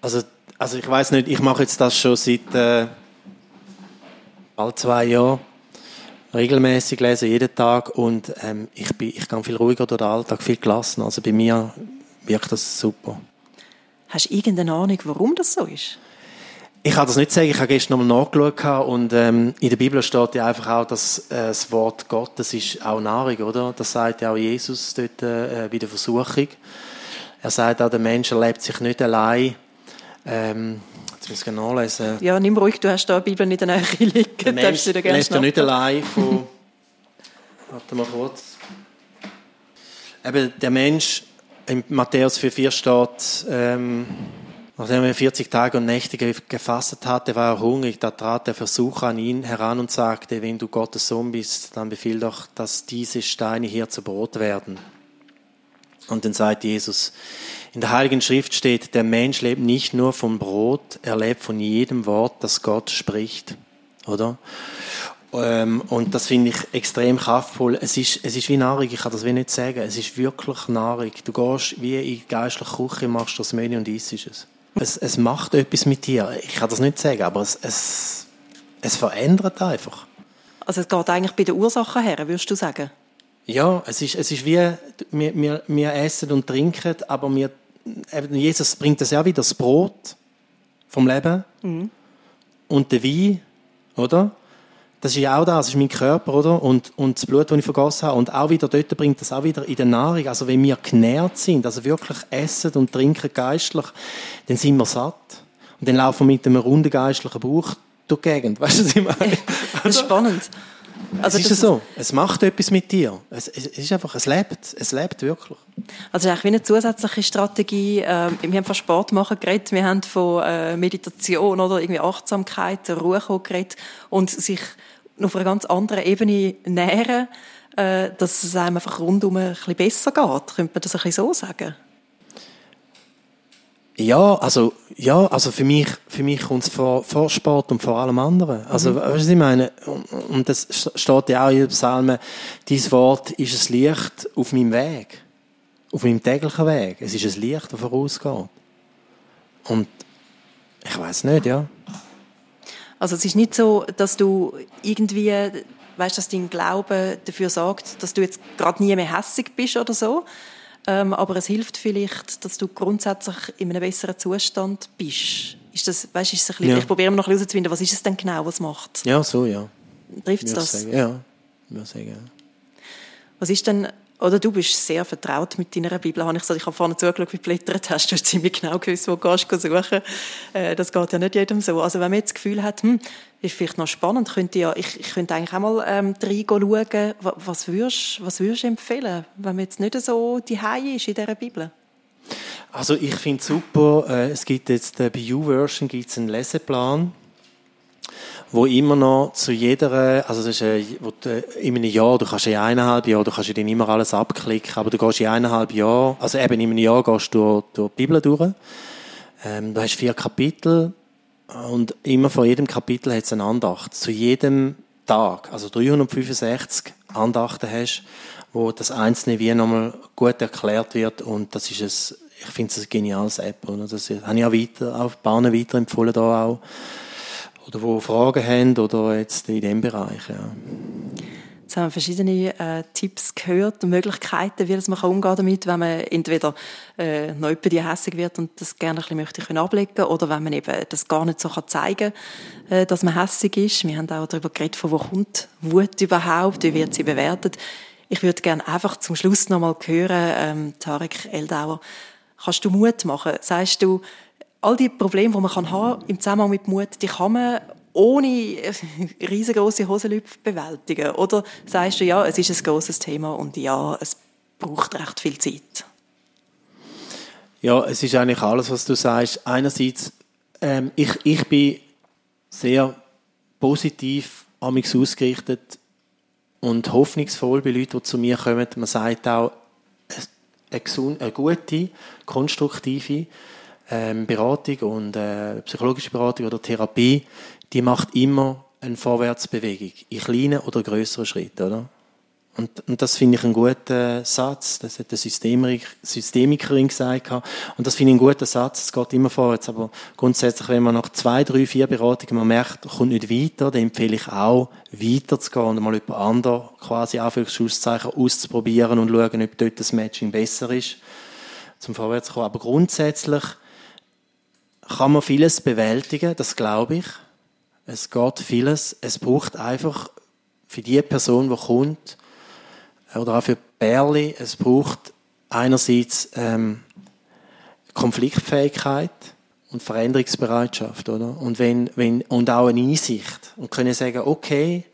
Speaker 2: Also, also ich weiß nicht, ich mache jetzt das schon seit äh, bald zwei Jahren regelmäßig lesen, jeden Tag und ähm, ich, bin, ich gehe viel ruhiger durch den Alltag, viel gelassener. Also bei mir wirkt das super.
Speaker 3: Hast du irgendeine Ahnung, warum das so ist?
Speaker 2: Ich kann das nicht sagen. Ich habe gestern nochmal nachgeschaut und ähm, in der Bibel steht ja einfach auch, dass äh, das Wort Gottes ist auch Nahrung, oder? Das sagt ja auch Jesus dort äh, bei der Versuchung. Er sagt auch, der Mensch erlebt sich nicht allein. Ähm, jetzt muss ich nachlesen.
Speaker 3: Ja, nimm ruhig, du hast da die Bibel nicht in der Nähe liegen.
Speaker 2: Der Mensch lebt ja nicht allein von... Warte mal kurz. Eben, der Mensch, in Matthäus 4,4 steht... Ähm, Nachdem er 40 Tage und Nächte gefastet hatte, war er hungrig. Da trat der Versucher an ihn heran und sagte, wenn du Gottes Sohn bist, dann befiehl doch, dass diese Steine hier zu Brot werden. Und dann sagt Jesus, in der Heiligen Schrift steht, der Mensch lebt nicht nur vom Brot, er lebt von jedem Wort, das Gott spricht. Oder? Ähm, und das finde ich extrem kraftvoll. Es ist, es ist wie Nahrung, ich kann das wie nicht sagen. Es ist wirklich Nahrung. Du gehst wie in die geistliche Küche, machst das Menü und isst es es, es macht etwas mit dir. Ich kann das nicht sagen, aber es, es, es verändert einfach.
Speaker 3: Also es geht eigentlich bei den Ursachen her, würdest du sagen?
Speaker 2: Ja, es ist, es ist wie, wir, wir, wir essen und trinken, aber wir, Jesus bringt das ja wieder, das Brot vom Leben mhm. und der Wein, oder? Das ist ja auch das, das ist mein Körper, oder? Und, und das Blut, das ich vergossen habe. Und auch wieder dort bringt das auch wieder in der Nahrung. Also wenn wir genährt sind, also wirklich essen und trinken geistlich, dann sind wir satt. Und dann laufen wir mit einem runden geistlichen Bauch durch die Gegend. Weißt du, was ich meine?
Speaker 3: das ist spannend.
Speaker 2: Also es ist so. Es macht etwas mit dir. Es, es, ist einfach, es lebt. Es lebt wirklich.
Speaker 3: Also es ist eigentlich wie eine zusätzliche Strategie. Ähm, wir haben von Sport machen geredet, wir haben von äh, Meditation oder irgendwie Achtsamkeit, Ruhe geredet und sich auf einer ganz anderen Ebene nähren, äh, dass es einem einfach rundum ein bisschen besser geht. Könnte man das ein bisschen so sagen?
Speaker 2: Ja, also, ja, also für mich, für mich kommt es vor, vor Sport und vor allem anderen. Also, mhm. weißt du, was ich meine? Und, das steht ja auch in den Psalmen, dieses Wort ist ein Licht auf meinem Weg. Auf meinem täglichen Weg. Es ist ein Licht, das vorausgeht. Und ich weiß nicht, ja.
Speaker 3: Also es ist nicht so, dass du irgendwie, weißt, dass dein Glaube dafür sorgt, dass du jetzt gerade nie mehr hässig bist oder so. Ähm, aber es hilft vielleicht, dass du grundsätzlich in einem besseren Zustand bist. Ist das, weißt, ist es ein bisschen, ja. Ich probiere noch herauszufinden, was ist es denn genau, was macht?
Speaker 2: Ja, so, ja.
Speaker 3: Trifft es das?
Speaker 2: Sagen. Ja, ich würde sagen.
Speaker 3: Was ist denn oder du bist sehr vertraut mit deiner Bibel. Habe ich, so, ich habe vorne zugeschaut, wie du blättert hast. Du hast ziemlich genau gewusst, wo du suchen. Äh, das geht ja nicht jedem so. Also wenn man jetzt das Gefühl hat, hm, ist vielleicht noch spannend, könnte ja, ich, ich könnte eigentlich auch mal ähm, reinschauen, was würdest, was würdest du empfehlen, wenn man jetzt nicht so die ist in dieser Bibel?
Speaker 2: Also ich finde super, äh, es gibt jetzt äh, bei YouVersion gibt es einen Leseplan wo immer noch zu jeder, also das ist äh, wo du, in einem Jahr, du kannst in eineinhalb Jahren, du kannst dann immer alles abklicken, aber du gehst in eineinhalb Jahren, also eben in einem Jahr gehst du durch, durch die Bibel durch. Ähm, du hast vier Kapitel und immer vor jedem Kapitel hat es eine Andacht. Zu jedem Tag, also 365 Andachten hast, wo das Einzelne wie nochmal gut erklärt wird und das ist es, ich finde es ein geniales App, oder? Das habe ich auch weiter, auf Bahnen weiterempfohlen da auch oder wo Fragen haben oder jetzt in diesem Bereich. Ja.
Speaker 3: Jetzt haben wir verschiedene äh, Tipps gehört und Möglichkeiten, wie man umgehen damit, wenn man entweder äh, noch die hässig wird und das gerne ein bisschen möchte können ablegen oder wenn man eben das gar nicht so kann zeigen kann, äh, dass man hässig ist. Wir haben auch darüber geredet, von wo kommt Wut überhaupt, wie wird sie bewertet. Ich würde gerne einfach zum Schluss noch mal hören, ähm, Tarek Eldauer, kannst du Mut machen? Sagst du, all die Probleme, die man kann haben im Zusammenhang mit Mut, die kann man ohne riesengroße Hosenlüpfe bewältigen? Oder sagst du, ja, es ist ein großes Thema und ja, es braucht recht viel Zeit?
Speaker 2: Ja, es ist eigentlich alles, was du sagst. Einerseits, ähm, ich, ich bin sehr positiv amix ausgerichtet und hoffnungsvoll bei Leuten, die zu mir kommen. Man sagt auch, eine, eine gute, konstruktive ähm, Beratung und äh, psychologische Beratung oder Therapie, die macht immer eine Vorwärtsbewegung in kleinen oder größeren Schritten, oder? Und, und das finde ich einen guten Satz. Das hat eine Systemik Systemikerin gesagt. Und das finde ich einen guten Satz. Es geht immer vorwärts. Aber grundsätzlich, wenn man nach zwei, drei, vier Beratungen man merkt, kommt nicht weiter, dann empfehle ich auch, weiterzugehen und mal jemand anderen quasi Anführungszeichen auszuprobieren und schauen, ob dort das Matching besser ist, zum vorwärts zu kommen. Aber grundsätzlich kann man vieles bewältigen, das glaube ich. Es geht vieles. Es braucht einfach für die Person, die kommt, oder auch für Bärli, es braucht einerseits ähm, Konfliktfähigkeit und Veränderungsbereitschaft, oder? Und wenn, wenn, und auch eine Einsicht. Und können sagen, okay,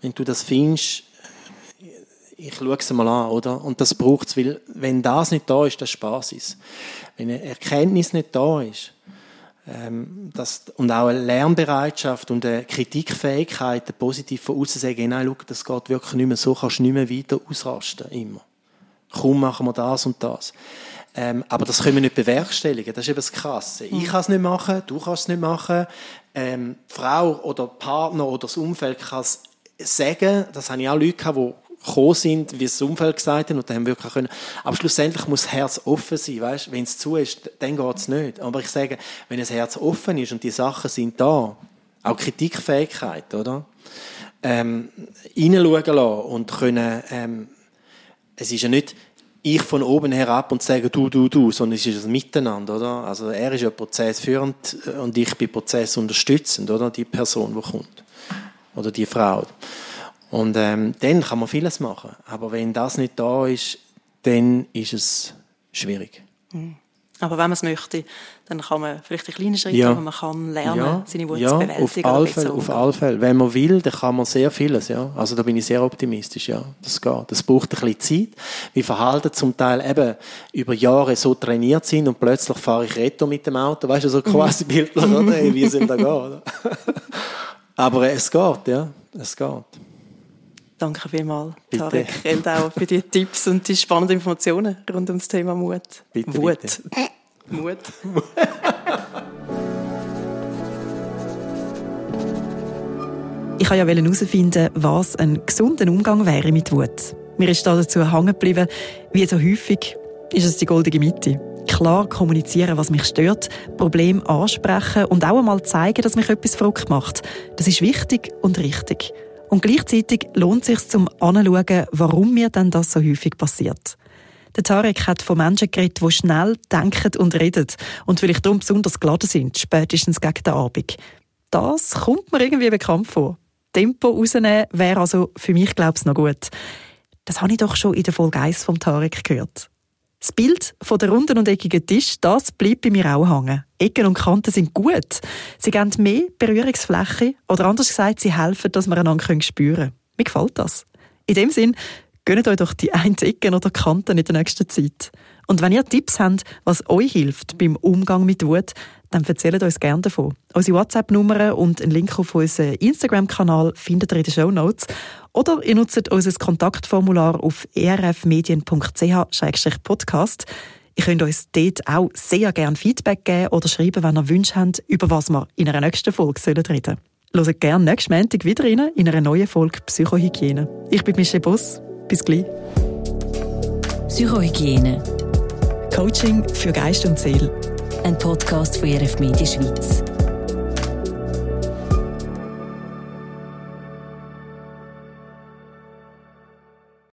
Speaker 2: wenn du das findest, ich schaue es mal an, oder? Und das braucht es, weil, wenn das nicht da ist, das Spaß ist. Wenn eine Erkenntnis nicht da ist, ähm, das, und auch eine Lernbereitschaft und eine Kritikfähigkeit, positiv von außen sagen, nein, schau, das geht wirklich nicht mehr, so kannst du nicht mehr weiter ausrasten, immer. Kaum machen wir das und das. Ähm, aber das können wir nicht bewerkstelligen, das ist eben das Krasse. Ich kann es nicht machen, du kannst es nicht machen, ähm, Frau oder Partner oder das Umfeld kann es sagen, das habe ich auch Leute gehabt, die gekommen sind, wie es das Umfeld gesagt hat, und dann haben wir können. Aber schlussendlich muss das Herz offen sein, weißt? Wenn es zu ist, dann geht es nicht. Aber ich sage, wenn das Herz offen ist und die Sachen sind da, auch Kritikfähigkeit, oder? Ähm, reinschauen lassen und können, ähm, es ist ja nicht, ich von oben herab und sage du, du, du, sondern es ist ein Miteinander, oder? Also er ist ja prozessführend äh, und ich bin prozessunterstützend, oder? Die Person, die kommt. Oder die Frau. Und ähm, dann kann man vieles machen. Aber wenn das nicht da ist, dann ist es schwierig.
Speaker 3: Mhm. Aber wenn man es möchte, dann kann man vielleicht in kleinen Schritten, ja. aber man kann lernen,
Speaker 2: ja.
Speaker 3: seine Wut
Speaker 2: ja,
Speaker 3: zu bewältigen.
Speaker 2: Auf alle, Fälle, auf alle Fälle. Wenn man will, dann kann man sehr vieles. Ja. Also da bin ich sehr optimistisch. Ja. Das geht. Das braucht ein bisschen Zeit. Wir verhalten zum Teil eben über Jahre so trainiert sind und plötzlich fahre ich Retto mit dem Auto. Weißt du, so quasi bildlich, oder? Hey, wie sind da gehen? aber es geht, ja. Es geht.
Speaker 3: Danke vielmals, Tarek Eldauer, für die Tipps und die spannenden Informationen rund um das Thema Mut.
Speaker 2: Bitte,
Speaker 3: Wut.
Speaker 2: Bitte.
Speaker 3: Mut. ich wollte ja herausfinden, was ein gesunder Umgang wäre mit Wut. Mir ist dazu hängen geblieben, wie so häufig ist es die goldige Mitte. Klar kommunizieren, was mich stört, Problem ansprechen und auch einmal zeigen, dass mich etwas verrückt macht. Das ist wichtig und richtig. Und gleichzeitig lohnt es sich zum Anschauen, warum mir denn das so häufig passiert. Der Tarek hat von Menschen geredet, die schnell denken und reden und vielleicht darum besonders geladen sind, spätestens gegen den Abend. Das kommt mir irgendwie bekannt vor. Tempo rausnehmen wäre also für mich, glaube ich, noch gut. Das habe ich doch schon in der Folge 1 vom Tarek gehört. Das Bild von der runden und eckigen Tisch, das bleibt bei mir auch hängen. Ecken und Kanten sind gut. Sie geben mehr Berührungsfläche oder anders gesagt, sie helfen, dass wir einander spüren können. Mir gefällt das. In dem Sinn, gönnt euch doch die einen Ecken oder Kanten in der nächsten Zeit. Und wenn ihr Tipps habt, was euch hilft beim Umgang mit Wut, dann erzählt uns gerne davon. Unsere WhatsApp-Nummer und einen Link auf unseren Instagram-Kanal findet ihr in den Show Notes. Oder ihr nutzt unser Kontaktformular auf erfmedien.ch-podcast. Ihr könnt uns dort auch sehr gerne Feedback geben oder schreiben, wenn ihr Wünsche habt, über was wir in einer nächsten Folge reden sollen. Hört gerne nächsten Montag wieder rein in einer neuen Folge Psychohygiene. Ich bin Michelle Boss. Bis gleich.
Speaker 4: Psychohygiene.
Speaker 3: Coaching für Geist und Seele.
Speaker 4: Ein Podcast von RF Media Schweiz.